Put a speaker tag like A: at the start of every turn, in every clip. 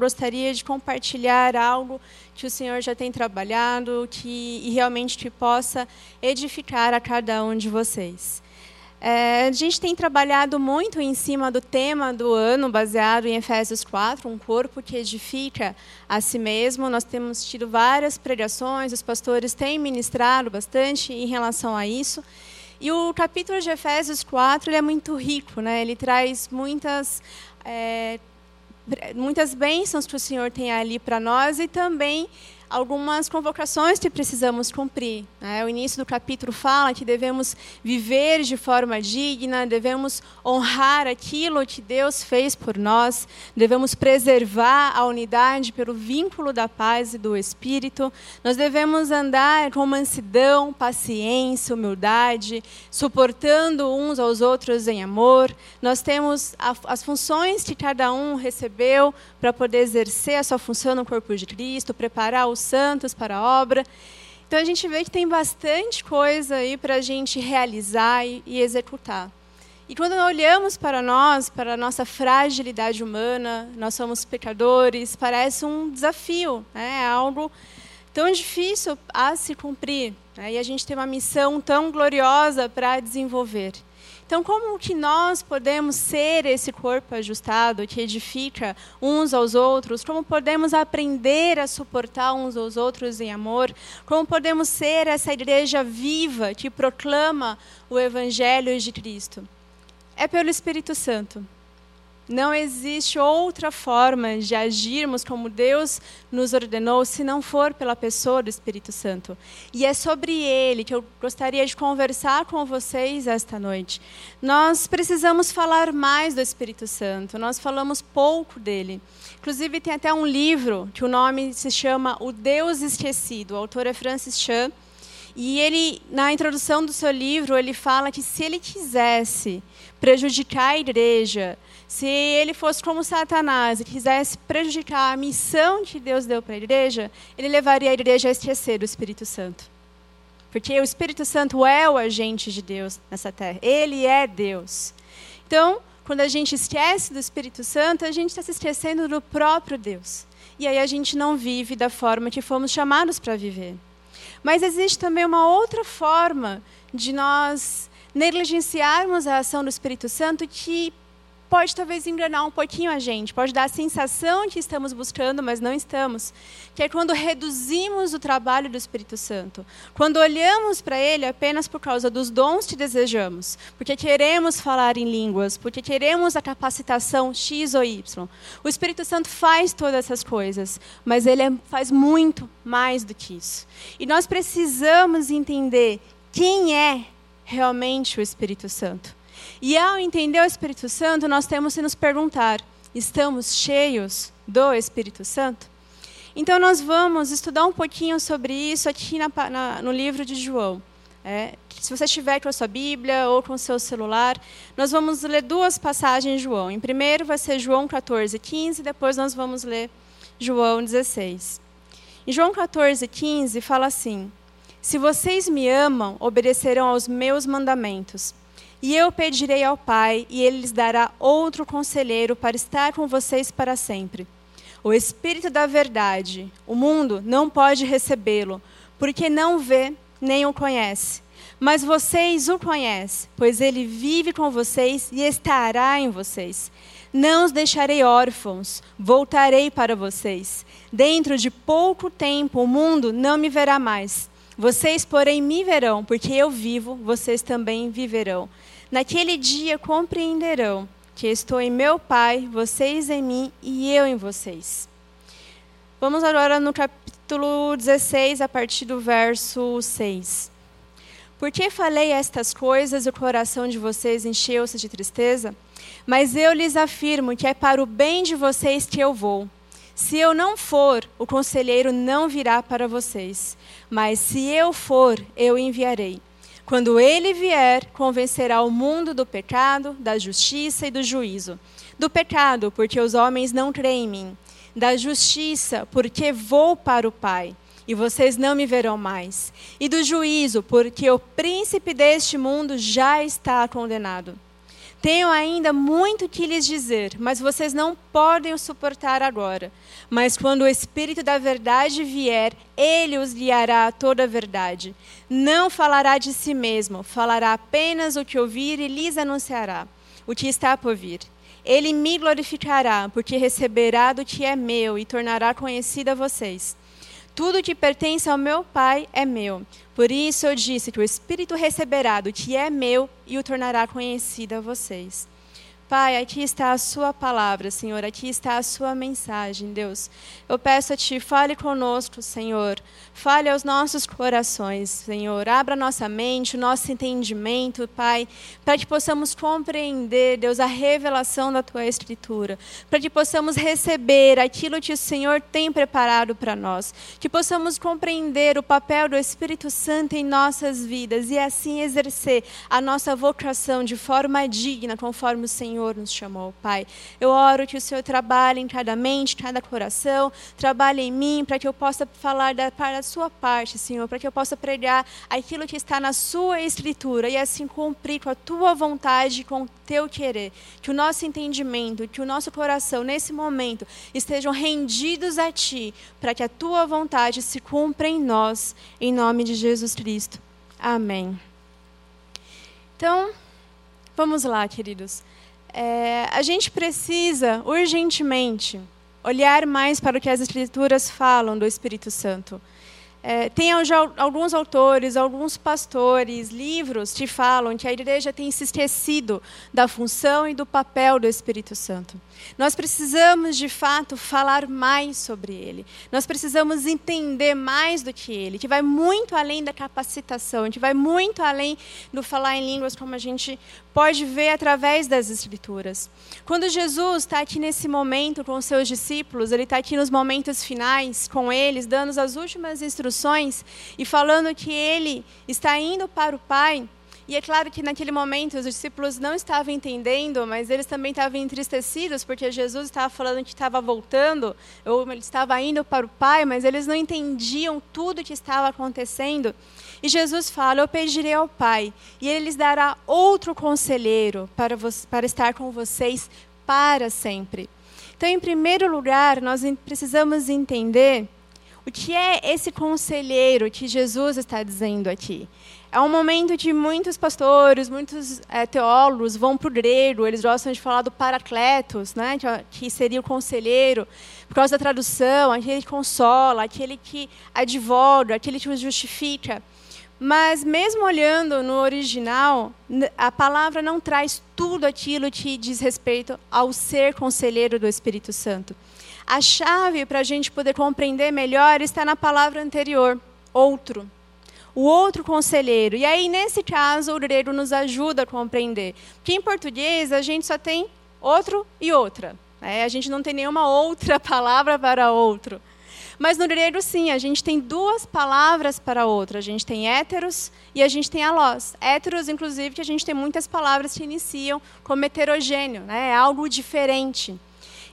A: gostaria de compartilhar algo que o Senhor já tem trabalhado que, e realmente que possa edificar a cada um de vocês. É, a gente tem trabalhado muito em cima do tema do ano, baseado em Efésios 4, um corpo que edifica a si mesmo. Nós temos tido várias pregações, os pastores têm ministrado bastante em relação a isso. E o capítulo de Efésios 4 ele é muito rico, né? ele traz muitas é, muitas bênçãos que o Senhor tem ali para nós e também algumas convocações que precisamos cumprir. Né? O início do capítulo fala que devemos viver de forma digna, devemos honrar aquilo que Deus fez por nós, devemos preservar a unidade pelo vínculo da paz e do Espírito, nós devemos andar com mansidão, paciência, humildade, suportando uns aos outros em amor. Nós temos as funções que cada um recebeu para poder exercer a sua função no corpo de Cristo, preparar os santos para a obra. Então a gente vê que tem bastante coisa aí para a gente realizar e, executar. E quando olhamos para nós, para a nossa fragilidade humana, nós somos pecadores, parece um desafio, né? é algo tão difícil a se cumprir. Né? E a gente tem uma missão tão gloriosa para desenvolver. Então, como que nós podemos ser esse corpo ajustado que edifica uns aos outros? Como podemos aprender a suportar uns aos outros em amor? Como podemos ser essa igreja viva que proclama o evangelho de Cristo? É pelo Espírito Santo. Não existe outra forma de agirmos como Deus nos ordenou se não for pela pessoa do Espírito Santo. E é sobre ele que eu gostaria de conversar com vocês esta noite. Nós precisamos falar mais do Espírito Santo, nós falamos pouco dele. Inclusive, tem até um livro que o nome se chama O Deus Esquecido. O autor é Francis Chan. E ele, na introdução do seu livro, ele fala que se ele quisesse prejudicar a igreja, se ele fosse como Satanás e quisesse prejudicar a missão que Deus deu para a igreja, ele levaria a igreja a esquecer o Espírito Santo. Porque o Espírito Santo é o agente de Deus nessa terra. Ele é Deus. Então, quando a gente esquece do Espírito Santo, a gente está se esquecendo do próprio Deus. E aí a gente não vive da forma que fomos chamados para viver. Mas existe também uma outra forma de nós negligenciarmos a ação do Espírito Santo que pode talvez enganar um pouquinho a gente, pode dar a sensação que estamos buscando, mas não estamos. Que é quando reduzimos o trabalho do Espírito Santo. Quando olhamos para ele apenas por causa dos dons que desejamos, porque queremos falar em línguas, porque queremos a capacitação X ou Y. O Espírito Santo faz todas essas coisas, mas ele é, faz muito mais do que isso. E nós precisamos entender quem é realmente o Espírito Santo. E ao entender o Espírito Santo, nós temos que nos perguntar: estamos cheios do Espírito Santo? Então, nós vamos estudar um pouquinho sobre isso aqui na, na, no livro de João. É, se você estiver com a sua Bíblia ou com o seu celular, nós vamos ler duas passagens de João. Em primeiro vai ser João 14, 15, depois nós vamos ler João 16. Em João 14, 15 fala assim: Se vocês me amam, obedecerão aos meus mandamentos. E eu pedirei ao Pai, e ele lhes dará outro conselheiro para estar com vocês para sempre. O Espírito da Verdade. O mundo não pode recebê-lo, porque não vê nem o conhece. Mas vocês o conhecem, pois ele vive com vocês e estará em vocês. Não os deixarei órfãos, voltarei para vocês. Dentro de pouco tempo o mundo não me verá mais. Vocês, porém, me verão, porque eu vivo, vocês também viverão. Naquele dia compreenderão que estou em meu Pai, vocês em mim e eu em vocês. Vamos agora no capítulo 16, a partir do verso 6. Por que falei estas coisas o coração de vocês encheu-se de tristeza? Mas eu lhes afirmo que é para o bem de vocês que eu vou. Se eu não for, o conselheiro não virá para vocês. Mas se eu for, eu enviarei. Quando ele vier, convencerá o mundo do pecado, da justiça e do juízo. Do pecado, porque os homens não creem em mim. Da justiça, porque vou para o Pai, e vocês não me verão mais. E do juízo, porque o príncipe deste mundo já está condenado. Tenho ainda muito que lhes dizer, mas vocês não podem o suportar agora. Mas quando o Espírito da Verdade vier, ele os guiará a toda a verdade. Não falará de si mesmo, falará apenas o que ouvir e lhes anunciará o que está por vir. Ele me glorificará, porque receberá do que é meu e tornará conhecida a vocês. Tudo que pertence ao meu Pai é meu. Por isso eu disse que o Espírito receberá do que é meu e o tornará conhecido a vocês. Pai, aqui está a Sua palavra, Senhor, aqui está a Sua mensagem, Deus. Eu peço a Ti, fale conosco, Senhor. Fale aos nossos corações, Senhor. Abra nossa mente, o nosso entendimento, Pai, para que possamos compreender, Deus, a revelação da Tua Escritura. Para que possamos receber aquilo que o Senhor tem preparado para nós. Que possamos compreender o papel do Espírito Santo em nossas vidas e assim exercer a nossa vocação de forma digna, conforme o Senhor Senhor nos chamou, Pai. Eu oro que o Senhor trabalhe em cada mente, cada coração, trabalhe em mim, para que eu possa falar da, para a sua parte, Senhor, para que eu possa pregar aquilo que está na sua escritura e assim cumprir com a tua vontade, com o teu querer. Que o nosso entendimento, que o nosso coração, nesse momento, estejam rendidos a ti, para que a tua vontade se cumpra em nós, em nome de Jesus Cristo. Amém. Então, vamos lá, queridos. É, a gente precisa urgentemente olhar mais para o que as Escrituras falam do Espírito Santo. É, tem alguns autores, alguns pastores, livros que falam que a igreja tem se esquecido da função e do papel do Espírito Santo. Nós precisamos, de fato, falar mais sobre ele. Nós precisamos entender mais do que ele, que vai muito além da capacitação, que vai muito além do falar em línguas, como a gente pode ver através das Escrituras. Quando Jesus está aqui nesse momento com os seus discípulos, ele está aqui nos momentos finais com eles, dando as últimas instruções e falando que ele está indo para o Pai. E é claro que naquele momento os discípulos não estavam entendendo, mas eles também estavam entristecidos, porque Jesus estava falando que estava voltando, ou ele estava indo para o Pai, mas eles não entendiam tudo o que estava acontecendo. E Jesus fala: Eu pedirei ao Pai, e Ele lhes dará outro conselheiro para, para estar com vocês para sempre. Então, em primeiro lugar, nós precisamos entender o que é esse conselheiro que Jesus está dizendo aqui. É um momento que muitos pastores, muitos é, teólogos vão para o grego, eles gostam de falar do paracletos, né, que seria o conselheiro, por causa da tradução, aquele que consola, aquele que advoga, aquele que os justifica. Mas, mesmo olhando no original, a palavra não traz tudo aquilo que diz respeito ao ser conselheiro do Espírito Santo. A chave para a gente poder compreender melhor está na palavra anterior, outro. O outro conselheiro. E aí, nesse caso, o grego nos ajuda a compreender. Porque em português a gente só tem outro e outra. Né? A gente não tem nenhuma outra palavra para outro. Mas no grego, sim, a gente tem duas palavras para outra. A gente tem héteros e a gente tem alós. Héteros, inclusive, que a gente tem muitas palavras que iniciam como heterogêneo, né? é algo diferente.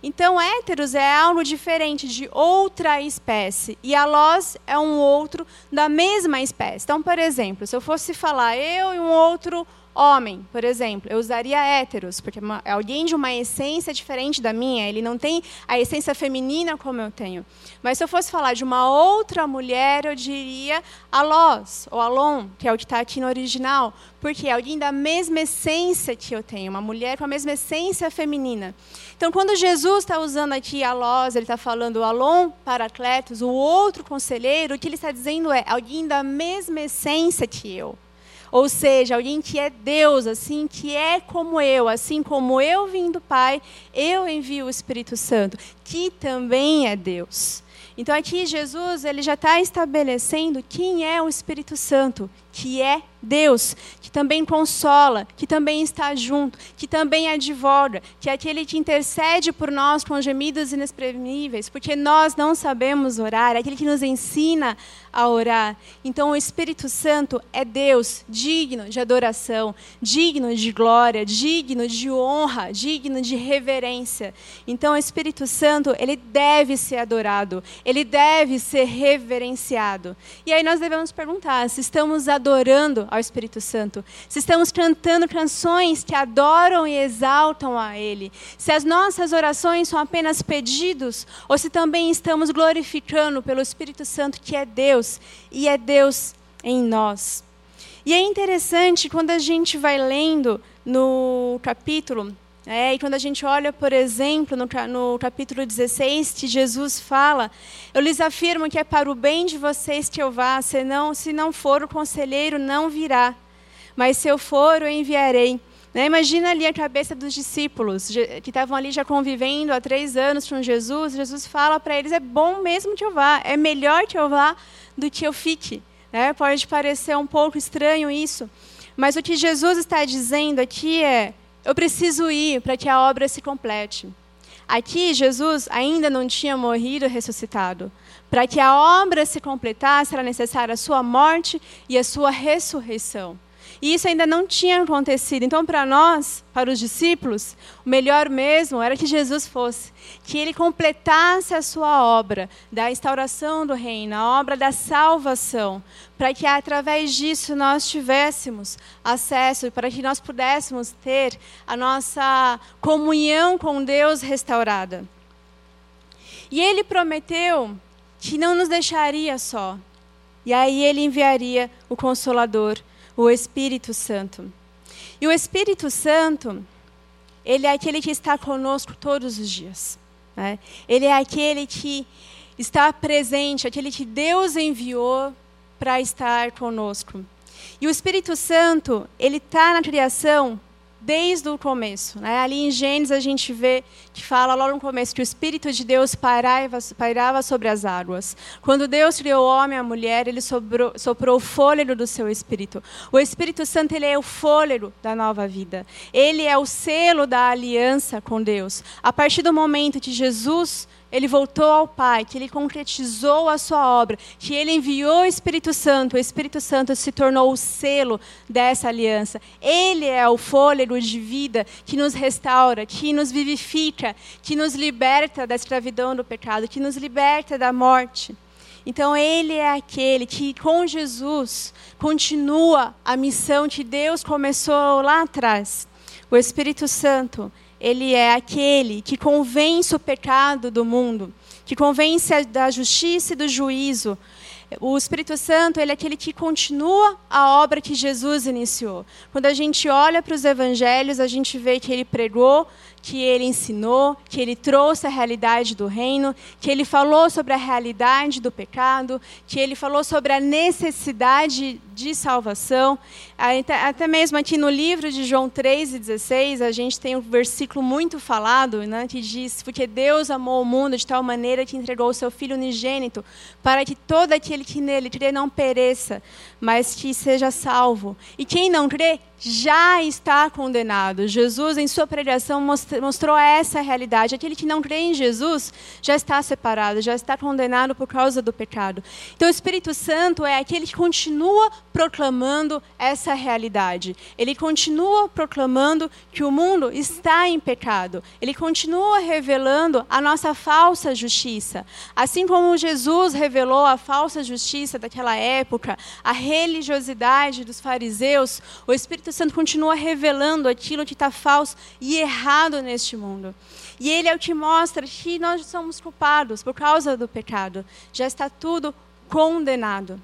A: Então, héteros é algo diferente de outra espécie e alós é um outro da mesma espécie. Então, por exemplo, se eu fosse falar eu e um outro homem, por exemplo, eu usaria héteros, porque é alguém de uma essência diferente da minha, ele não tem a essência feminina como eu tenho. Mas se eu fosse falar de uma outra mulher, eu diria alós, ou alon, que é o que está aqui no original, porque é alguém da mesma essência que eu tenho, uma mulher com a mesma essência feminina. Então, quando Jesus está usando aqui alós, ele está falando alon, paracletos, o outro conselheiro, o que ele está dizendo é alguém da mesma essência que eu. Ou seja, alguém que é Deus, assim, que é como eu, assim como eu vim do Pai, eu envio o Espírito Santo, que também é Deus. Então aqui Jesus ele já está estabelecendo quem é o Espírito Santo, que é Deus, que também consola, que também está junto, que também advoga, que é aquele que intercede por nós com gemidos inexprimíveis, porque nós não sabemos orar, é aquele que nos ensina a orar. Então o Espírito Santo é Deus, digno de adoração, digno de glória, digno de honra, digno de reverência. Então o Espírito Santo, ele deve ser adorado, ele deve ser reverenciado. E aí nós devemos perguntar se estamos adorando ao Espírito Santo, se estamos cantando canções que adoram e exaltam a Ele, se as nossas orações são apenas pedidos, ou se também estamos glorificando pelo Espírito Santo que é Deus e é Deus em nós. E é interessante quando a gente vai lendo no capítulo é, e quando a gente olha, por exemplo, no, no, capítulo 16, que Jesus fala: Eu lhes afirmo que é para o bem de vocês que eu vá, senão, se não for, o conselheiro não virá. Mas se eu for, o enviarei. Né? Imagina ali a cabeça dos discípulos, que estavam ali já convivendo há três anos com Jesus. Jesus fala para eles: É bom mesmo que eu vá, é melhor que eu vá do que eu fique. Né? Pode parecer um pouco estranho isso, mas o que Jesus está dizendo aqui é eu preciso ir para que a obra se complete. Aqui, Jesus ainda não tinha morrido e ressuscitado. Para que a obra se completasse, era necessária a sua morte e a sua ressurreição. E isso ainda não tinha acontecido. Então, para nós, para os discípulos, o melhor mesmo era que Jesus fosse, que ele completasse a sua obra da instauração do reino, a obra da salvação, para que através disso nós tivéssemos acesso, para que nós pudéssemos ter a nossa comunhão com Deus restaurada. E ele prometeu que não nos deixaria só. E aí ele enviaria o Consolador o Espírito Santo. E o Espírito Santo, ele é aquele que está conosco todos os dias. Né? Ele é aquele que está presente, aquele que Deus enviou para estar conosco. E o Espírito Santo, ele está na criação desde o começo. Né? Ali em Gênesis a gente vê que fala logo no começo que o Espírito de Deus pairava, pairava sobre as águas. Quando Deus criou o homem e a mulher, ele sobrou, soprou o fôlego do seu Espírito. O Espírito Santo ele é o fôlego da nova vida. Ele é o selo da aliança com Deus. A partir do momento que Jesus ele voltou ao Pai, que ele concretizou a sua obra, que ele enviou o Espírito Santo, o Espírito Santo se tornou o selo dessa aliança. Ele é o fôlego de vida que nos restaura, que nos vivifica, que nos liberta da escravidão do pecado, que nos liberta da morte. Então, ele é aquele que, com Jesus, continua a missão que Deus começou lá atrás. O Espírito Santo ele é aquele que convence o pecado do mundo, que convence da justiça e do juízo. O Espírito Santo, ele é aquele que continua a obra que Jesus iniciou. Quando a gente olha para os evangelhos, a gente vê que ele pregou, que ele ensinou, que ele trouxe a realidade do reino, que ele falou sobre a realidade do pecado, que ele falou sobre a necessidade de salvação. Até mesmo aqui no livro de João 3,16, a gente tem um versículo muito falado, né, que diz: Porque Deus amou o mundo de tal maneira que entregou o seu Filho unigênito, para que todo aquele que nele crê não pereça, mas que seja salvo. E quem não crê já está condenado. Jesus, em sua pregação, mostrou essa realidade. Aquele que não crê em Jesus já está separado, já está condenado por causa do pecado. Então, o Espírito Santo é aquele que continua proclamando essa realidade. Ele continua proclamando que o mundo está em pecado. Ele continua revelando a nossa falsa justiça. Assim como Jesus revelou a falsa justiça daquela época, a religiosidade dos fariseus, o Espírito Santo continua revelando aquilo que está falso e errado neste mundo. E ele é o que mostra que nós somos culpados por causa do pecado. Já está tudo condenado.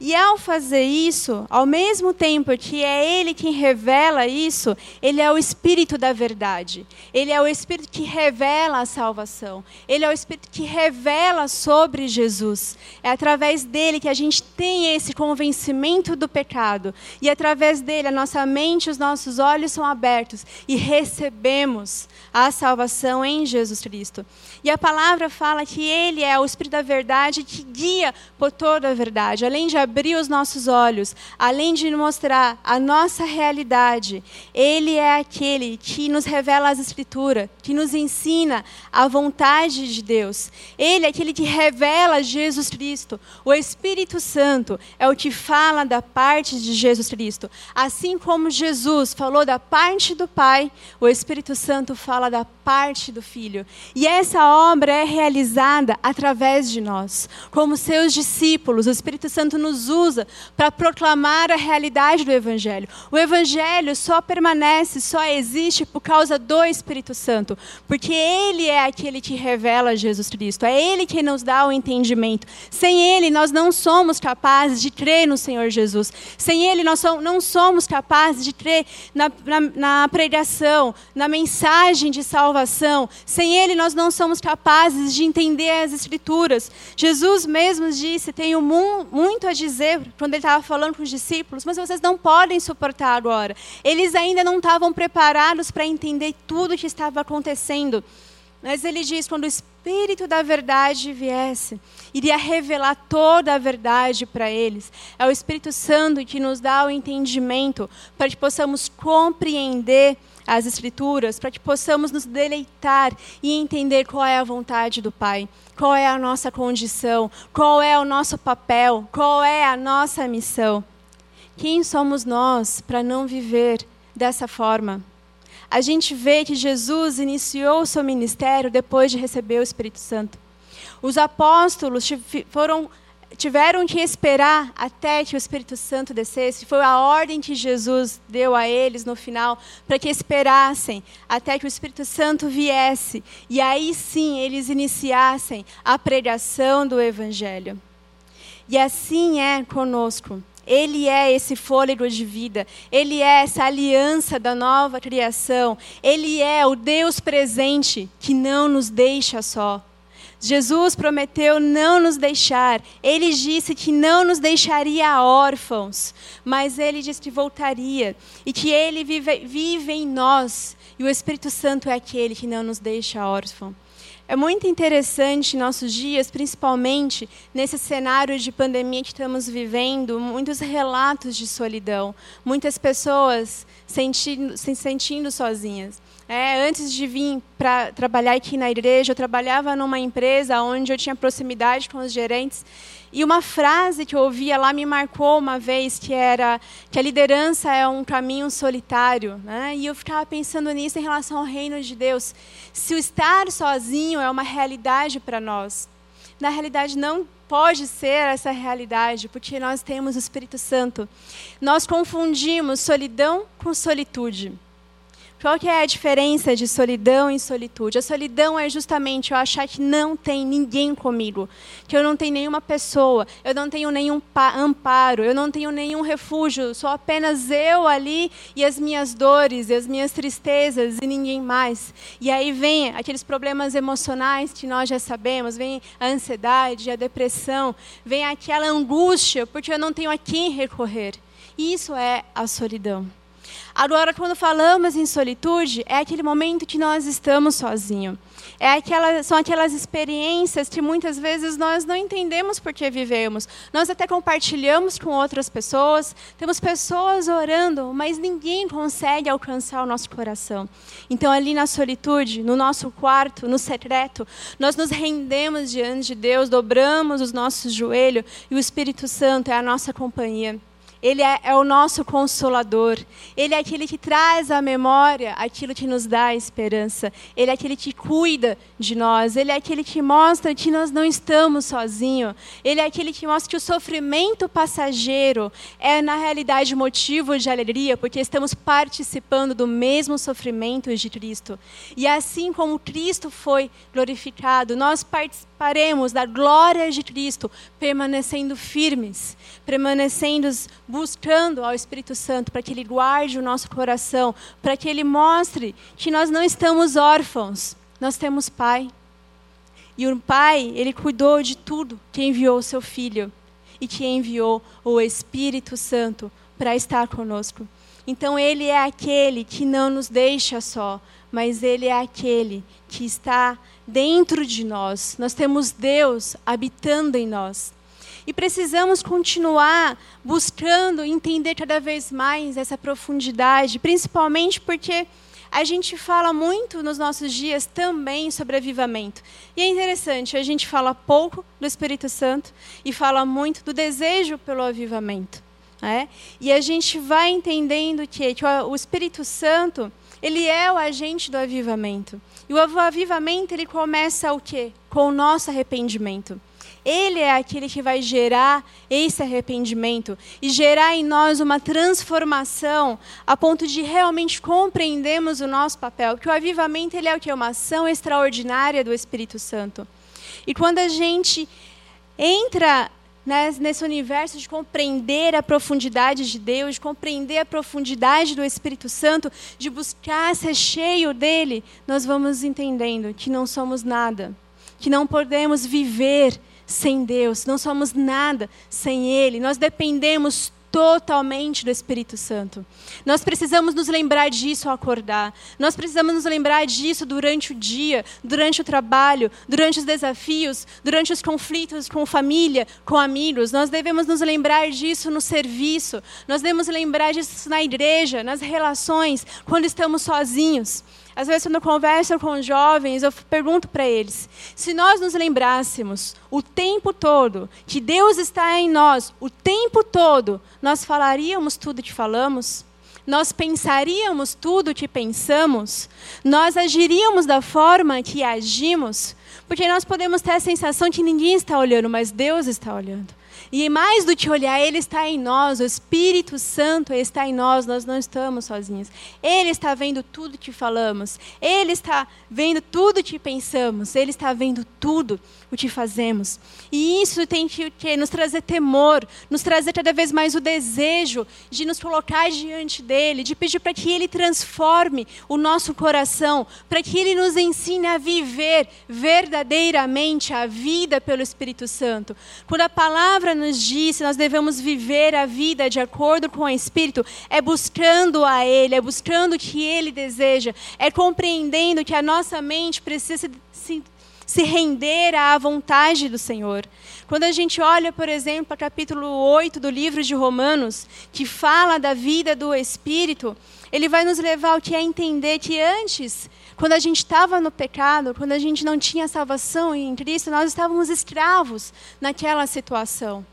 A: E ao fazer isso, ao mesmo tempo que é Ele quem revela isso, Ele é o Espírito da verdade. Ele é o Espírito que revela a salvação. Ele é o Espírito que revela sobre Jesus. É através dele que a gente tem esse convencimento do pecado. E através dele, a nossa mente os nossos olhos são abertos e recebemos a salvação em Jesus Cristo. E a palavra fala que Ele é o Espírito da verdade que guia por toda a verdade. Além de abrir os nossos olhos, além de mostrar a nossa realidade, Ele é aquele que nos revela as Escrituras, que nos ensina a vontade de Deus. Ele é aquele que revela Jesus Cristo. O Espírito Santo é o que fala da parte de Jesus Cristo. Assim como Jesus falou da parte do Pai, o Espírito Santo fala da parte do Filho. E essa obra é realizada através de nós. Como seus discípulos, o Espírito Santo Santo nos usa para proclamar a realidade do Evangelho. O Evangelho só permanece, só existe por causa do Espírito Santo, porque Ele é aquele que revela Jesus Cristo, é Ele que nos dá o entendimento. Sem Ele, nós não somos capazes de crer no Senhor Jesus. Sem Ele, nós não somos capazes de crer na, na, na pregação, na mensagem de salvação. Sem Ele, nós não somos capazes de entender as Escrituras. Jesus mesmo disse: Tenho muito a dizer, quando ele estava falando com os discípulos, mas vocês não podem suportar agora. Eles ainda não estavam preparados para entender tudo o que estava acontecendo. Mas ele diz: quando o Espírito da verdade viesse, iria revelar toda a verdade para eles. É o Espírito Santo que nos dá o entendimento para que possamos compreender as Escrituras, para que possamos nos deleitar e entender qual é a vontade do Pai, qual é a nossa condição, qual é o nosso papel, qual é a nossa missão. Quem somos nós para não viver dessa forma? A gente vê que Jesus iniciou o seu ministério depois de receber o Espírito Santo. Os apóstolos foram tiveram que esperar até que o Espírito Santo descesse. Foi a ordem que Jesus deu a eles no final, para que esperassem até que o Espírito Santo viesse. E aí sim eles iniciassem a pregação do Evangelho. E assim é conosco. Ele é esse fôlego de vida, Ele é essa aliança da nova criação, Ele é o Deus presente que não nos deixa só. Jesus prometeu não nos deixar. Ele disse que não nos deixaria órfãos, mas ele disse que voltaria e que ele vive, vive em nós. E o Espírito Santo é aquele que não nos deixa órfãos. É muito interessante nossos dias, principalmente nesse cenário de pandemia que estamos vivendo, muitos relatos de solidão, muitas pessoas sentindo, se sentindo sozinhas. É, antes de vir para trabalhar aqui na igreja, eu trabalhava numa empresa onde eu tinha proximidade com os gerentes. E uma frase que eu ouvia lá me marcou uma vez, que era que a liderança é um caminho solitário. Né? E eu ficava pensando nisso em relação ao reino de Deus. Se o estar sozinho é uma realidade para nós, na realidade não pode ser essa realidade, porque nós temos o Espírito Santo. Nós confundimos solidão com solitude. Qual que é a diferença de solidão e solitude? A solidão é justamente eu achar que não tem ninguém comigo, que eu não tenho nenhuma pessoa, eu não tenho nenhum amparo, eu não tenho nenhum refúgio, sou apenas eu ali e as minhas dores e as minhas tristezas e ninguém mais. E aí vem aqueles problemas emocionais que nós já sabemos, vem a ansiedade, a depressão, vem aquela angústia porque eu não tenho a quem recorrer. Isso é a solidão. Agora, quando falamos em solitude, é aquele momento que nós estamos sozinhos. É aquela, são aquelas experiências que muitas vezes nós não entendemos por que vivemos. Nós até compartilhamos com outras pessoas, temos pessoas orando, mas ninguém consegue alcançar o nosso coração. Então, ali na solitude, no nosso quarto, no secreto, nós nos rendemos diante de Deus, dobramos os nossos joelhos e o Espírito Santo é a nossa companhia. Ele é, é, o nosso consolador. Ele é aquele que traz à memória aquilo que nos dá esperança. Ele é aquele que cuida de nós. Ele é aquele que mostra que nós não estamos sozinhos. Ele é aquele que mostra que o sofrimento passageiro é, na realidade, motivo de alegria, porque estamos participando do mesmo sofrimento de Cristo. E assim como Cristo foi glorificado, nós participaremos da glória de Cristo, permanecendo firmes, permanecendo buscando ao Espírito Santo para que ele guarde o nosso coração, para que ele mostre que nós não estamos órfãos, nós temos Pai. E o Pai, ele cuidou de tudo, que enviou o seu Filho e que enviou o Espírito Santo para estar conosco. Então ele é aquele que não nos deixa só, mas ele é aquele que está dentro de nós. Nós temos Deus habitando em nós. E precisamos continuar buscando entender cada vez mais essa profundidade, principalmente porque a gente fala muito nos nossos dias também sobre avivamento. E é interessante, a gente fala pouco do Espírito Santo e fala muito do desejo pelo avivamento. Né? E a gente vai entendendo que, que o Espírito Santo ele é o agente do avivamento. E o avivamento ele começa o quê? Com o nosso arrependimento. Ele é aquele que vai gerar esse arrependimento e gerar em nós uma transformação a ponto de realmente compreendermos o nosso papel. Porque o avivamento ele é o que? Uma ação extraordinária do Espírito Santo. E quando a gente entra né, nesse universo de compreender a profundidade de Deus, de compreender a profundidade do Espírito Santo, de buscar ser cheio dele, nós vamos entendendo que não somos nada, que não podemos viver sem Deus, não somos nada sem Ele, nós dependemos totalmente do Espírito Santo. Nós precisamos nos lembrar disso ao acordar. Nós precisamos nos lembrar disso durante o dia, durante o trabalho, durante os desafios, durante os conflitos com família, com amigos. Nós devemos nos lembrar disso no serviço. Nós devemos lembrar disso na igreja, nas relações, quando estamos sozinhos. Às vezes, quando eu converso com jovens, eu pergunto para eles: se nós nos lembrássemos o tempo todo que Deus está em nós, o tempo todo, nós falaríamos tudo que falamos? Nós pensaríamos tudo que pensamos? Nós agiríamos da forma que agimos? Porque nós podemos ter a sensação que ninguém está olhando, mas Deus está olhando. E mais do que olhar, Ele está em nós, o Espírito Santo está em nós, nós não estamos sozinhos. Ele está vendo tudo que falamos, Ele está vendo tudo que pensamos, Ele está vendo tudo o que fazemos. E isso tem que, que nos trazer temor, nos trazer cada vez mais o desejo de nos colocar diante dEle, de pedir para que Ele transforme o nosso coração, para que Ele nos ensine a viver verdadeiramente a vida pelo Espírito Santo. Quando a palavra nos diz que nós devemos viver a vida de acordo com o Espírito, é buscando a Ele, é buscando o que Ele deseja, é compreendendo que a nossa mente precisa se, se render à vontade do Senhor. Quando a gente olha, por exemplo, o capítulo 8 do livro de Romanos, que fala da vida do Espírito, ele vai nos levar ao que é entender que antes quando a gente estava no pecado, quando a gente não tinha salvação em Cristo, nós estávamos escravos naquela situação.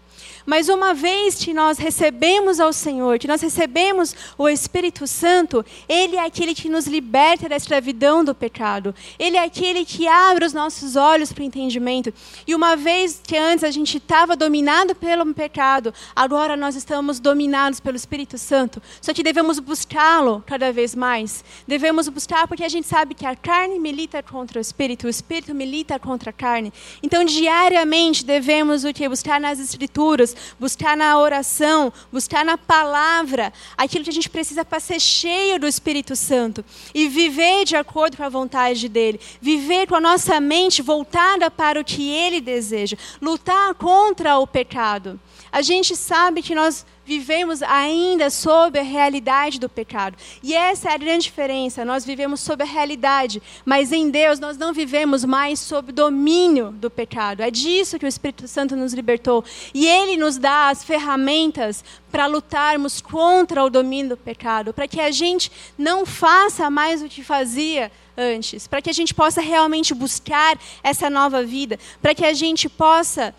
A: Mas uma vez que nós recebemos ao Senhor, que nós recebemos o Espírito Santo, Ele é aquele que nos liberta da escravidão do pecado. Ele é aquele que abre os nossos olhos para o entendimento. E uma vez que antes a gente estava dominado pelo pecado, agora nós estamos dominados pelo Espírito Santo. Só que devemos buscá-lo cada vez mais. Devemos buscar porque a gente sabe que a carne milita contra o Espírito, o Espírito milita contra a carne. Então, diariamente devemos o que? Buscar nas Escrituras buscar na oração, buscar na palavra aquilo que a gente precisa para ser cheio do Espírito Santo e viver de acordo com a vontade dele, viver com a nossa mente voltada para o que ele deseja, lutar contra o pecado. A gente sabe que nós vivemos ainda sob a realidade do pecado. E essa é a grande diferença. Nós vivemos sob a realidade, mas em Deus nós não vivemos mais sob domínio do pecado. É disso que o Espírito Santo nos libertou. E ele nos dá as ferramentas para lutarmos contra o domínio do pecado, para que a gente não faça mais o que fazia antes, para que a gente possa realmente buscar essa nova vida, para que a gente possa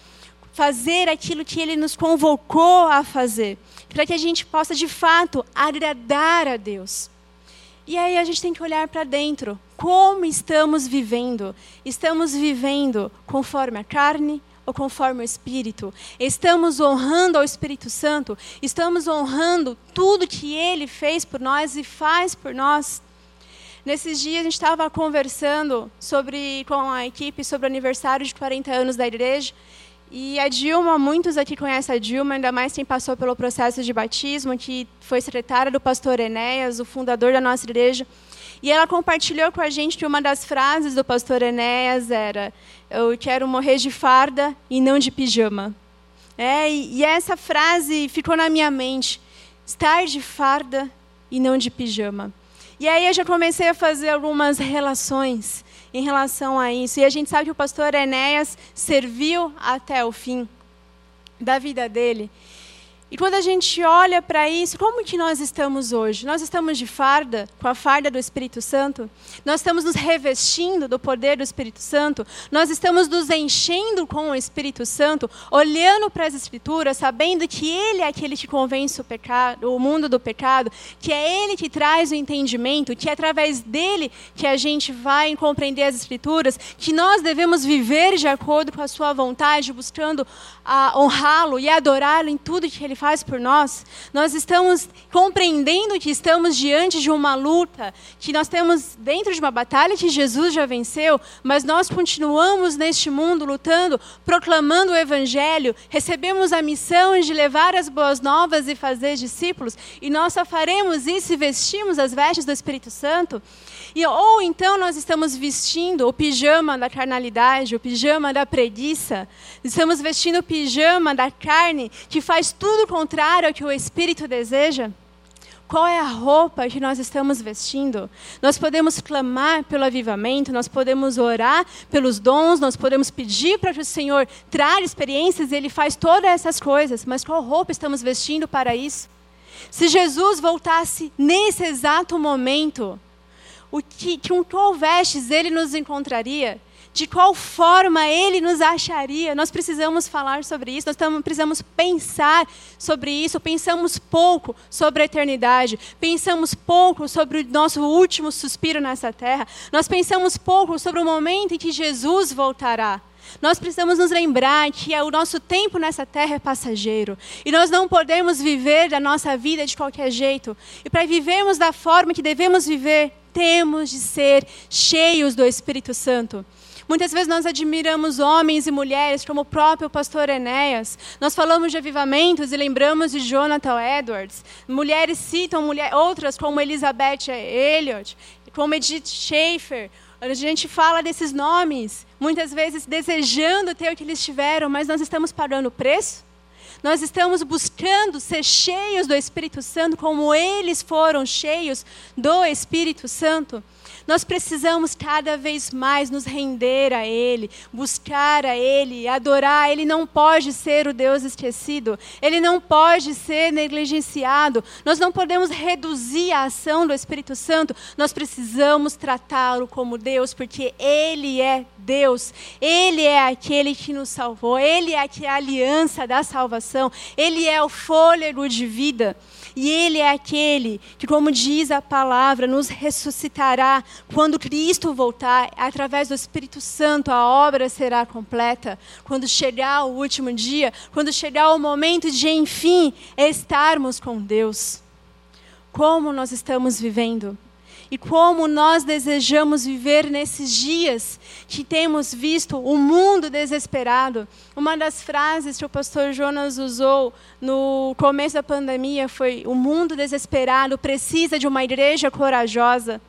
A: fazer aquilo que Ele nos convocou a fazer, para que a gente possa de fato agradar a Deus. E aí a gente tem que olhar para dentro. Como estamos vivendo? Estamos vivendo conforme a carne ou conforme o Espírito? Estamos honrando ao Espírito Santo? Estamos honrando tudo que Ele fez por nós e faz por nós? Nesses dias a gente estava conversando sobre, com a equipe sobre o aniversário de 40 anos da igreja. E a Dilma, muitos aqui conhecem a Dilma, ainda mais quem passou pelo processo de batismo, que foi secretária do pastor Enéas, o fundador da nossa igreja. E ela compartilhou com a gente que uma das frases do pastor Enéas era: Eu quero morrer de farda e não de pijama. É, e, essa frase ficou na minha mente: estar de farda e não de pijama. E aí eu já comecei a fazer algumas relações em relação a isso. E a gente sabe que o pastor Enéas serviu até o fim da vida dele. E quando a gente olha para isso, como que nós estamos hoje? Nós estamos de farda, com a farda do Espírito Santo? Nós estamos nos revestindo do poder do Espírito Santo? Nós estamos nos enchendo com o Espírito Santo, olhando para as Escrituras, sabendo que Ele é aquele que convence o, pecado, o mundo do pecado, que é Ele que traz o entendimento, que é através dele que a gente vai compreender as Escrituras, que nós devemos viver de acordo com a Sua vontade, buscando honrá-lo e adorá-lo em tudo que Ele faz por nós, nós estamos compreendendo que estamos diante de uma luta, que nós temos dentro de uma batalha que Jesus já venceu, mas nós continuamos neste mundo lutando, proclamando o Evangelho, recebemos a missão de levar as boas novas e fazer discípulos, e nós só faremos isso se vestimos as vestes do Espírito Santo. E, ou então nós estamos vestindo o pijama da carnalidade, o pijama da preguiça, estamos vestindo o pijama da carne, que faz tudo contrário ao que o Espírito deseja. Qual é a roupa que nós estamos vestindo? Nós podemos clamar pelo avivamento, nós podemos orar pelos dons, nós podemos pedir para que o Senhor traga experiências Ele faz todas essas coisas, mas qual roupa estamos vestindo para isso? Se Jesus voltasse nesse exato momento, o que, com qual vestes ele nos encontraria, de qual forma ele nos acharia. Nós precisamos falar sobre isso, nós precisamos pensar sobre isso. Pensamos pouco sobre a eternidade, pensamos pouco sobre o nosso último suspiro nessa terra, nós pensamos pouco sobre o momento em que Jesus voltará. Nós precisamos nos lembrar que o nosso tempo nessa terra é passageiro. E nós não podemos viver a nossa vida de qualquer jeito. E para vivermos da forma que devemos viver, temos de ser cheios do Espírito Santo. Muitas vezes nós admiramos homens e mulheres, como o próprio pastor Enéas. Nós falamos de avivamentos e lembramos de Jonathan Edwards. Mulheres citam mulher, outras, como Elizabeth Elliot, como Edith Schaefer. A gente fala desses nomes, muitas vezes desejando ter o que eles tiveram, mas nós estamos pagando o preço? Nós estamos buscando ser cheios do Espírito Santo como eles foram cheios do Espírito Santo. Nós precisamos cada vez mais nos render a Ele, buscar a Ele, adorar. Ele não pode ser o Deus esquecido, Ele não pode ser negligenciado. Nós não podemos reduzir a ação do Espírito Santo, nós precisamos tratá-lo como Deus, porque Ele é Deus, Ele é aquele que nos salvou, Ele é a aliança da salvação, Ele é o fôlego de vida. E Ele é aquele que, como diz a palavra, nos ressuscitará quando Cristo voltar, através do Espírito Santo, a obra será completa. Quando chegar o último dia, quando chegar o momento de, enfim, estarmos com Deus. Como nós estamos vivendo? E como nós desejamos viver nesses dias que temos visto o mundo desesperado. Uma das frases que o pastor Jonas usou no começo da pandemia foi: O mundo desesperado precisa de uma igreja corajosa.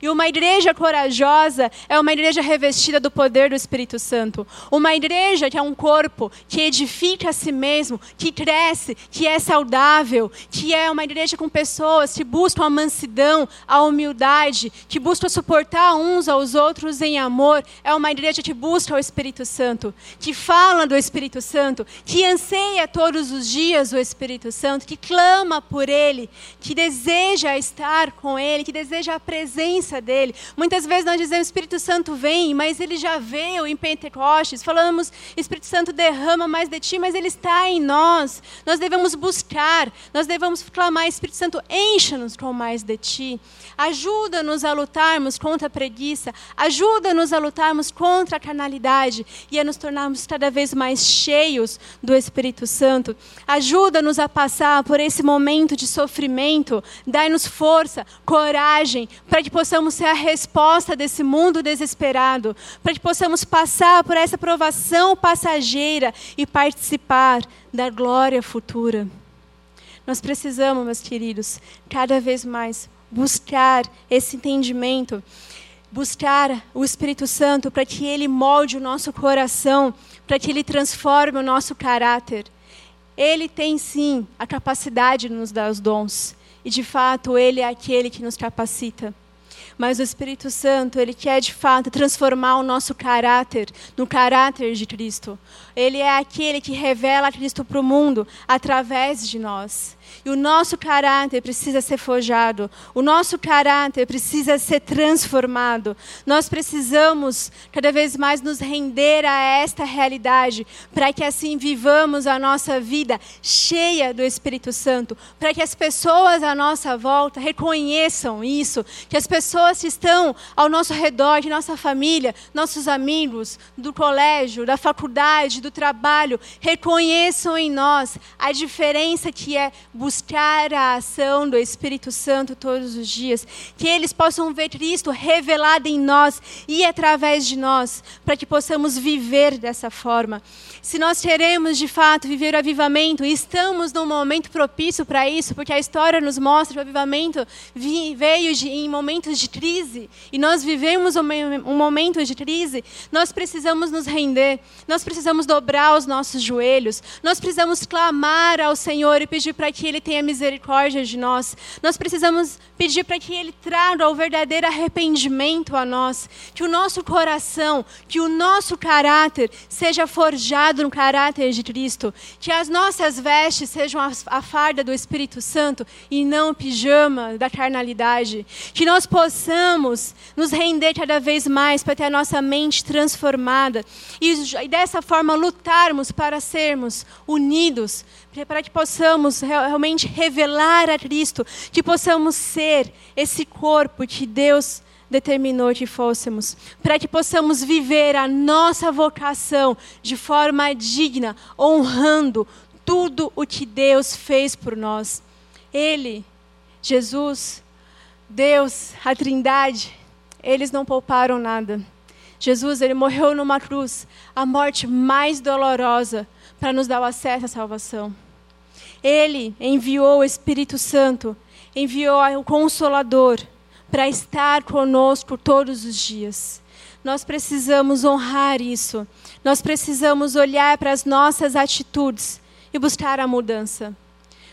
A: E uma igreja corajosa é uma igreja revestida do poder do Espírito Santo. Uma igreja que é um corpo que edifica a si mesmo, que cresce, que é saudável, que é uma igreja com pessoas que buscam a mansidão, a humildade, que buscam suportar uns aos outros em amor. É uma igreja que busca o Espírito Santo, que fala do Espírito Santo, que anseia todos os dias o Espírito Santo, que clama por Ele, que deseja estar com Ele, que deseja a presença presença dele. Muitas vezes nós dizemos Espírito Santo vem, mas ele já veio em Pentecostes. Falamos Espírito Santo derrama mais de ti, mas ele está em nós. Nós devemos buscar, nós devemos clamar Espírito Santo encha-nos com mais de ti. Ajuda-nos a lutarmos contra a preguiça, ajuda-nos a lutarmos contra a carnalidade e a nos tornarmos cada vez mais cheios do Espírito Santo. Ajuda-nos a passar por esse momento de sofrimento, dai-nos força, coragem, para que possamos ser a resposta desse mundo desesperado, para que possamos passar por essa provação passageira e participar da glória futura. Nós precisamos, meus queridos, cada vez mais buscar esse entendimento, buscar o Espírito Santo para que ele molde o nosso coração, para que ele transforme o nosso caráter. Ele tem sim a capacidade de nos dar os dons, e de fato ele é aquele que nos capacita. Mas o Espírito Santo, ele quer de fato transformar o nosso caráter no caráter de Cristo. Ele é aquele que revela Cristo para o mundo através de nós. E o nosso caráter precisa ser forjado, o nosso caráter precisa ser transformado. Nós precisamos cada vez mais nos render a esta realidade, para que assim vivamos a nossa vida cheia do Espírito Santo, para que as pessoas à nossa volta reconheçam isso, que as pessoas que estão ao nosso redor, de nossa família, nossos amigos, do colégio, da faculdade, do trabalho, reconheçam em nós a diferença que é buscar a ação do Espírito Santo todos os dias, que eles possam ver Cristo revelado em nós e através de nós, para que possamos viver dessa forma. Se nós queremos de fato viver o avivamento, estamos num momento propício para isso, porque a história nos mostra que o avivamento veio de, em momentos de crise, e nós vivemos um momento de crise, nós precisamos nos render, nós precisamos dobrar os nossos joelhos, nós precisamos clamar ao Senhor e pedir para que Ele tenha misericórdia de nós, nós precisamos pedir para que Ele traga o verdadeiro arrependimento a nós, que o nosso coração, que o nosso caráter seja forjado no caráter de Cristo. Que as nossas vestes sejam a farda do Espírito Santo e não o pijama da carnalidade. Que nós possamos nos render cada vez mais para ter a nossa mente transformada e, dessa forma lutarmos para sermos unidos, para que possamos realmente revelar a Cristo, que possamos ser esse corpo que Deus determinou que fôssemos, para que possamos viver a nossa vocação de forma digna, honrando tudo o que Deus fez por nós. Ele, Jesus, Deus, a Trindade, eles não pouparam nada. Jesus, ele morreu numa cruz, a morte mais dolorosa para nos dar o acesso à salvação. Ele enviou o Espírito Santo, enviou o Consolador para estar conosco todos os dias. Nós precisamos honrar isso. Nós precisamos olhar para as nossas atitudes e buscar a mudança.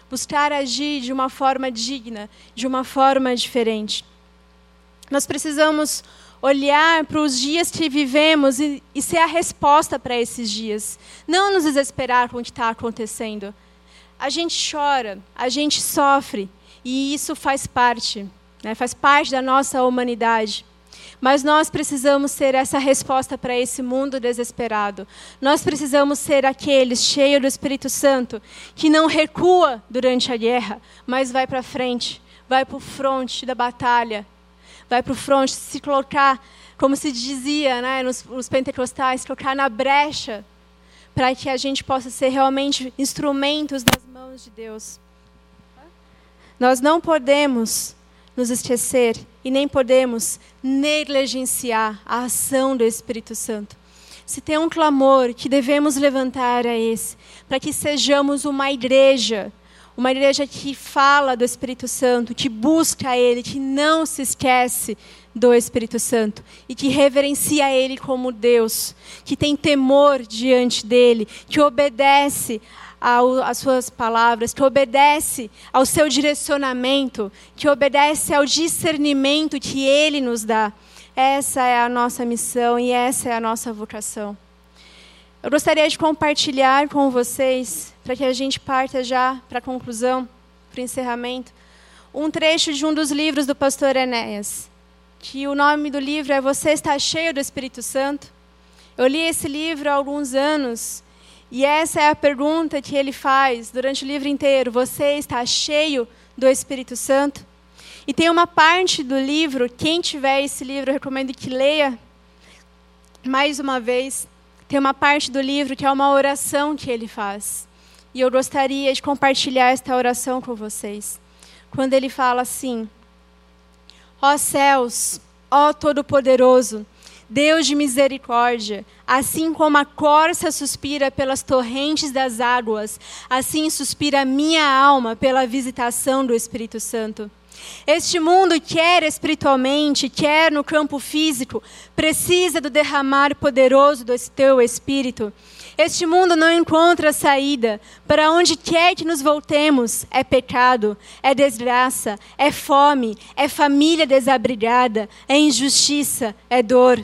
A: Buscar agir de uma forma digna, de uma forma diferente. Nós precisamos olhar para os dias que vivemos e, e ser a resposta para esses dias. Não nos desesperar com o que está acontecendo. A gente chora, a gente sofre, e isso faz parte né? faz parte da nossa humanidade. Mas nós precisamos ser essa resposta para esse mundo desesperado. Nós precisamos ser aqueles cheios do Espírito Santo que não recua durante a guerra, mas vai para frente, vai para o fronte da batalha, vai para o fronte, se colocar, como se dizia né, nos, nos pentecostais, colocar na brecha, para que a gente possa ser realmente instrumentos das mãos de Deus. Nós não podemos nos esquecer e nem podemos negligenciar a ação do Espírito Santo. Se tem um clamor que devemos levantar é esse, para que sejamos uma igreja, uma igreja que fala do Espírito Santo, que busca Ele, que não se esquece do Espírito Santo e que reverencia Ele como Deus, que tem temor diante dele, que obedece às suas palavras, que obedece ao seu direcionamento, que obedece ao discernimento que Ele nos dá. Essa é a nossa missão e essa é a nossa vocação. Eu gostaria de compartilhar com vocês, para que a gente parta já para a conclusão, para o encerramento, um trecho de um dos livros do pastor Enéas, que o nome do livro é Você está cheio do Espírito Santo. Eu li esse livro há alguns anos e essa é a pergunta que ele faz durante o livro inteiro. Você está cheio do Espírito Santo? E tem uma parte do livro, quem tiver esse livro, eu recomendo que leia mais uma vez. Tem uma parte do livro que é uma oração que ele faz. E eu gostaria de compartilhar esta oração com vocês. Quando ele fala assim: Ó céus, ó Todo-Poderoso, Deus de misericórdia, assim como a corça suspira pelas torrentes das águas, assim suspira a minha alma pela visitação do Espírito Santo. Este mundo, quer espiritualmente, quer no campo físico, precisa do derramar poderoso do teu Espírito. Este mundo não encontra saída. Para onde quer que nos voltemos, é pecado, é desgraça, é fome, é família desabrigada, é injustiça, é dor.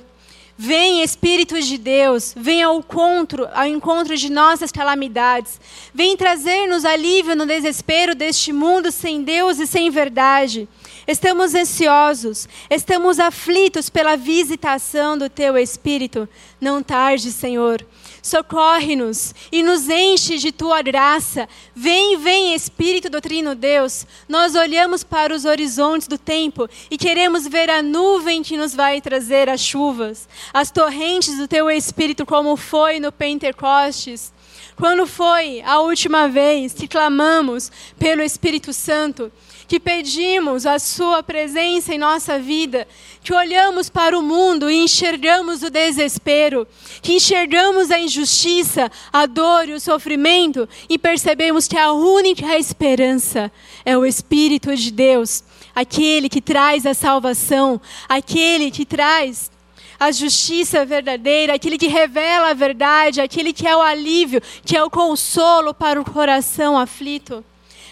A: Vem Espírito de Deus, vem ao encontro, ao encontro de nossas calamidades. Vem trazer-nos alívio no desespero deste mundo sem Deus e sem verdade. Estamos ansiosos, estamos aflitos pela visitação do teu Espírito. Não tarde, Senhor. Socorre-nos e nos enche de tua graça. Vem, vem, Espírito do Trino Deus. Nós olhamos para os horizontes do tempo e queremos ver a nuvem que nos vai trazer as chuvas, as torrentes do teu Espírito, como foi no Pentecostes. Quando foi a última vez que clamamos pelo Espírito Santo? que pedimos a Sua presença em nossa vida, que olhamos para o mundo e enxergamos o desespero, que enxergamos a injustiça, a dor e o sofrimento e percebemos que a única esperança é o Espírito de Deus, aquele que traz a salvação, aquele que traz a justiça verdadeira, aquele que revela a verdade, aquele que é o alívio, que é o consolo para o coração aflito.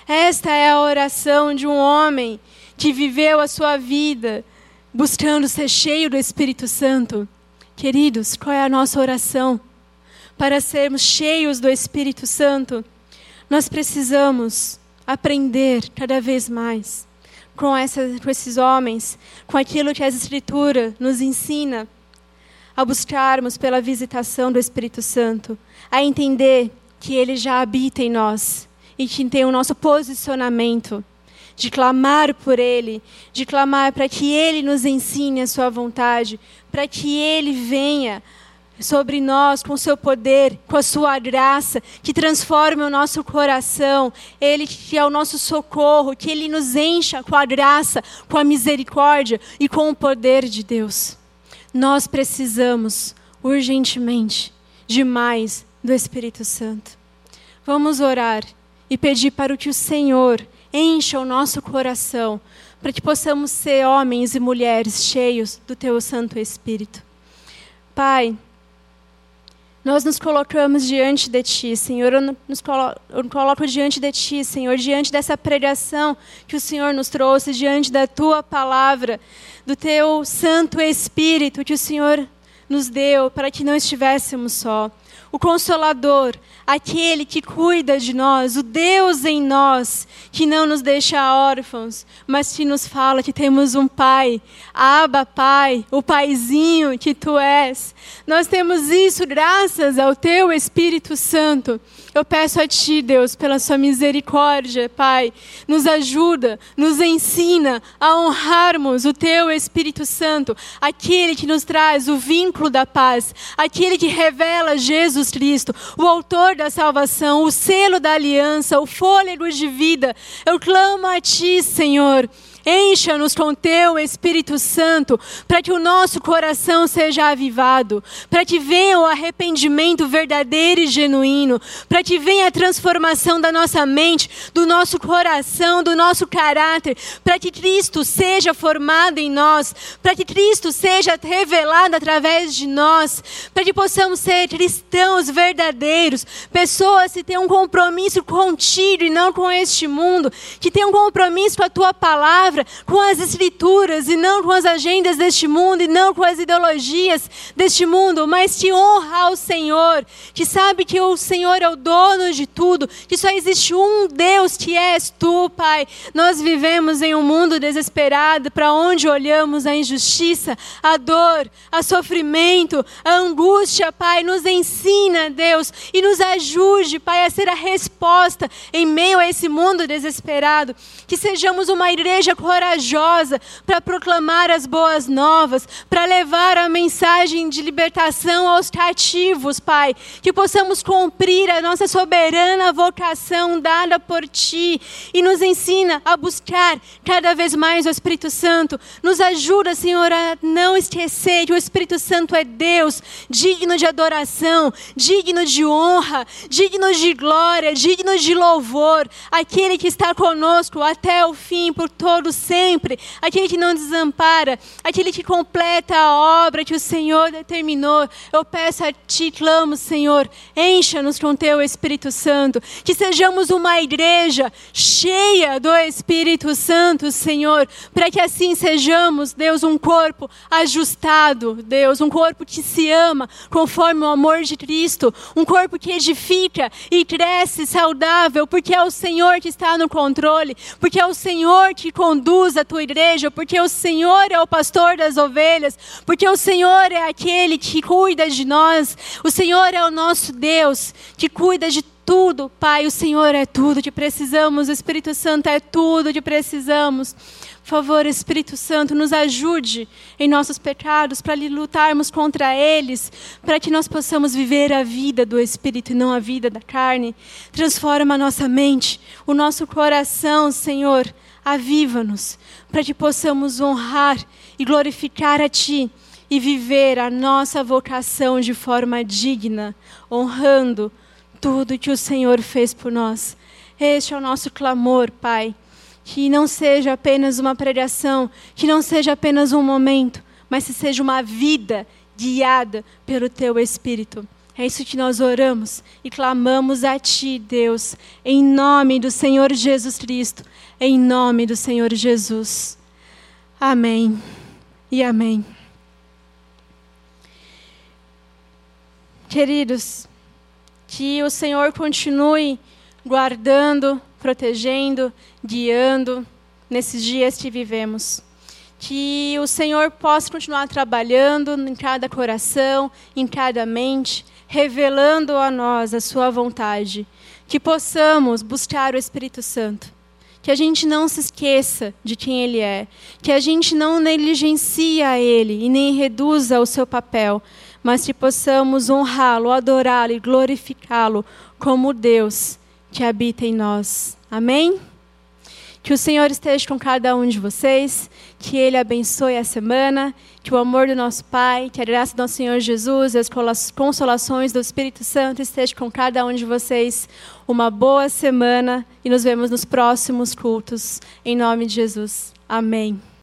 A: Esta é a oração de um homem que viveu a sua vida buscando ser cheio do Espírito Santo. Queridos, qual é a nossa oração? Para sermos cheios do Espírito Santo, nós precisamos aprender cada vez mais com, com esses homens, com aquilo que a Escritura nos ensina, a buscarmos pela visitação do Espírito Santo, a entender que ele já habita em nós e que tem o nosso posicionamento de clamar por Ele, de clamar para que Ele nos ensine a Sua vontade, para que Ele venha sobre nós com o seu poder, com a sua graça, que transforme o nosso coração, Ele que é o nosso socorro, que Ele nos encha com a graça, com a misericórdia e com o poder de Deus. Nós precisamos urgentemente de mais do Espírito Santo. Vamos orar e pedir para que o Senhor encha o nosso coração, para que possamos ser homens e mulheres cheios do Teu Santo Espírito. Pai, nós nos colocamos diante de Ti, Senhor. Eu nos colo eu coloco diante de Ti, Senhor, diante dessa pregação que o Senhor nos trouxe, diante da Tua palavra, do Teu Santo Espírito que o Senhor nos deu para que não estivéssemos só o Consolador, aquele que cuida de nós, o Deus em nós, que não nos deixa órfãos, mas que nos fala que temos um Pai, Abba Pai, o Paizinho que Tu és. Nós temos isso graças ao Teu Espírito Santo. Eu peço a Ti, Deus, pela Sua misericórdia, Pai, nos ajuda, nos ensina a honrarmos o Teu Espírito Santo, aquele que nos traz o vínculo da paz, aquele que revela Jesus Cristo, o Autor da salvação, o selo da aliança, o fôlego de vida. Eu clamo a Ti, Senhor Encha-nos com teu Espírito Santo, para que o nosso coração seja avivado, para que venha o arrependimento verdadeiro e genuíno, para que venha a transformação da nossa mente, do nosso coração, do nosso caráter, para que Cristo seja formado em nós, para que Cristo seja revelado através de nós, para que possamos ser cristãos verdadeiros, pessoas que têm um compromisso contigo e não com este mundo, que têm um compromisso com a tua palavra palavra, com as escrituras e não com as agendas deste mundo e não com as ideologias deste mundo, mas que honra ao Senhor, que sabe que o Senhor é o dono de tudo, que só existe um Deus que és tu, Pai. Nós vivemos em um mundo desesperado, para onde olhamos a injustiça, a dor, a sofrimento, a angústia, Pai. Nos ensina, Deus, e nos ajude, Pai, a ser a resposta em meio a esse mundo desesperado. Que sejamos uma igreja corajosa para proclamar as boas novas, para levar a mensagem de libertação aos cativos, Pai. Que possamos cumprir a nossa soberana vocação dada por Ti e nos ensina a buscar cada vez mais o Espírito Santo. Nos ajuda, Senhor, a não esquecer que o Espírito Santo é Deus, digno de adoração, digno de honra, digno de glória, digno de louvor, aquele que está conosco até o fim, por todo sempre, aquele que não desampara, aquele que completa a obra que o Senhor determinou. Eu peço a Ti, clamo, Senhor, encha-nos com Teu Espírito Santo, que sejamos uma igreja cheia do Espírito Santo, Senhor, para que assim sejamos, Deus, um corpo ajustado, Deus, um corpo que se ama conforme o amor de Cristo, um corpo que edifica e cresce saudável, porque é o Senhor que está no controle, porque é o Senhor que conduz a tua igreja, porque o Senhor é o pastor das ovelhas, porque o Senhor é aquele que cuida de nós, o Senhor é o nosso Deus que cuida de tudo, Pai, o Senhor é tudo que precisamos, o Espírito Santo é tudo que precisamos. Por favor, Espírito Santo, nos ajude em nossos pecados para lutarmos contra eles, para que nós possamos viver a vida do Espírito e não a vida da carne. Transforma a nossa mente, o nosso coração, Senhor. Aviva-nos para que possamos honrar e glorificar a Ti e viver a nossa vocação de forma digna, honrando tudo que o Senhor fez por nós. Este é o nosso clamor, Pai que não seja apenas uma pregação, que não seja apenas um momento, mas que seja uma vida guiada pelo teu Espírito. É isso que nós oramos e clamamos a Ti, Deus, em nome do Senhor Jesus Cristo, em nome do Senhor Jesus. Amém e amém. Queridos, que o Senhor continue guardando, protegendo, guiando nesses dias que vivemos. Que o Senhor possa continuar trabalhando em cada coração, em cada mente, revelando a nós a Sua vontade. Que possamos buscar o Espírito Santo. Que a gente não se esqueça de quem Ele é. Que a gente não negligencia Ele e nem reduza o seu papel. Mas que possamos honrá-lo, adorá-lo e glorificá-lo como Deus que habita em nós. Amém? Que o Senhor esteja com cada um de vocês, que Ele abençoe a semana, que o amor do nosso Pai, que a graça do nosso Senhor Jesus e as consolações do Espírito Santo estejam com cada um de vocês. Uma boa semana e nos vemos nos próximos cultos. Em nome de Jesus. Amém.